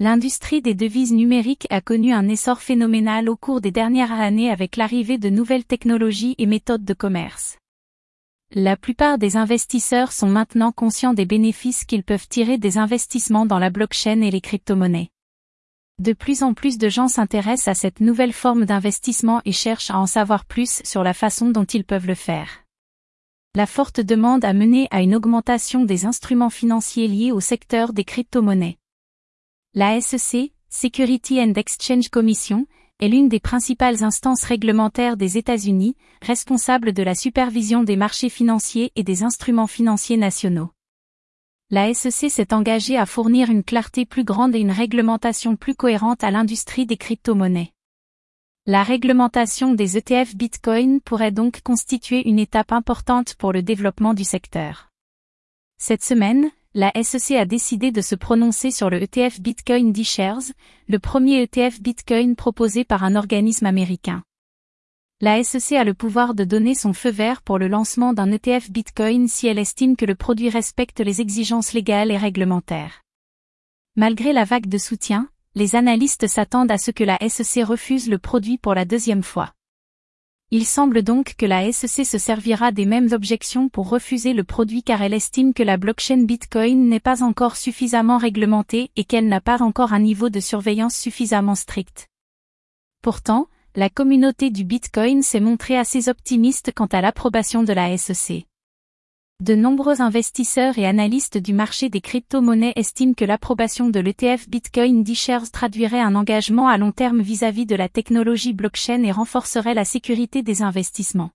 L'industrie des devises numériques a connu un essor phénoménal au cours des dernières années avec l'arrivée de nouvelles technologies et méthodes de commerce. La plupart des investisseurs sont maintenant conscients des bénéfices qu'ils peuvent tirer des investissements dans la blockchain et les crypto-monnaies. De plus en plus de gens s'intéressent à cette nouvelle forme d'investissement et cherchent à en savoir plus sur la façon dont ils peuvent le faire. La forte demande a mené à une augmentation des instruments financiers liés au secteur des crypto-monnaies. La SEC, Security and Exchange Commission, est l'une des principales instances réglementaires des États-Unis, responsable de la supervision des marchés financiers et des instruments financiers nationaux la SEC s'est engagée à fournir une clarté plus grande et une réglementation plus cohérente à l'industrie des crypto-monnaies. La réglementation des ETF Bitcoin pourrait donc constituer une étape importante pour le développement du secteur. Cette semaine, la SEC a décidé de se prononcer sur le ETF Bitcoin D-Shares, le premier ETF Bitcoin proposé par un organisme américain la SEC a le pouvoir de donner son feu vert pour le lancement d'un ETF Bitcoin si elle estime que le produit respecte les exigences légales et réglementaires. Malgré la vague de soutien, les analystes s'attendent à ce que la SEC refuse le produit pour la deuxième fois. Il semble donc que la SEC se servira des mêmes objections pour refuser le produit car elle estime que la blockchain Bitcoin n'est pas encore suffisamment réglementée et qu'elle n'a pas encore un niveau de surveillance suffisamment strict. Pourtant, la communauté du Bitcoin s'est montrée assez optimiste quant à l'approbation de la SEC. De nombreux investisseurs et analystes du marché des crypto-monnaies estiment que l'approbation de l'ETF Bitcoin D-Shares traduirait un engagement à long terme vis-à-vis -vis de la technologie blockchain et renforcerait la sécurité des investissements.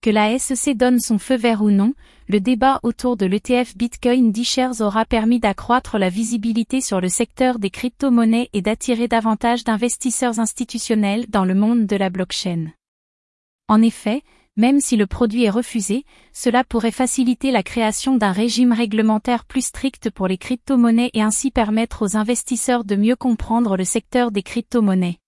Que la SEC donne son feu vert ou non, le débat autour de l'ETF Bitcoin D-Shares aura permis d'accroître la visibilité sur le secteur des crypto-monnaies et d'attirer davantage d'investisseurs institutionnels dans le monde de la blockchain. En effet, même si le produit est refusé, cela pourrait faciliter la création d'un régime réglementaire plus strict pour les crypto-monnaies et ainsi permettre aux investisseurs de mieux comprendre le secteur des crypto-monnaies.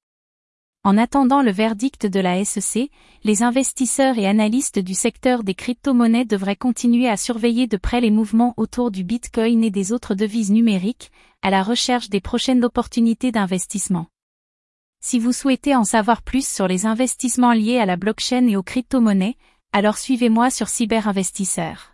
En attendant le verdict de la SEC, les investisseurs et analystes du secteur des crypto-monnaies devraient continuer à surveiller de près les mouvements autour du Bitcoin et des autres devises numériques, à la recherche des prochaines opportunités d'investissement. Si vous souhaitez en savoir plus sur les investissements liés à la blockchain et aux crypto-monnaies, alors suivez-moi sur Cyberinvestisseur.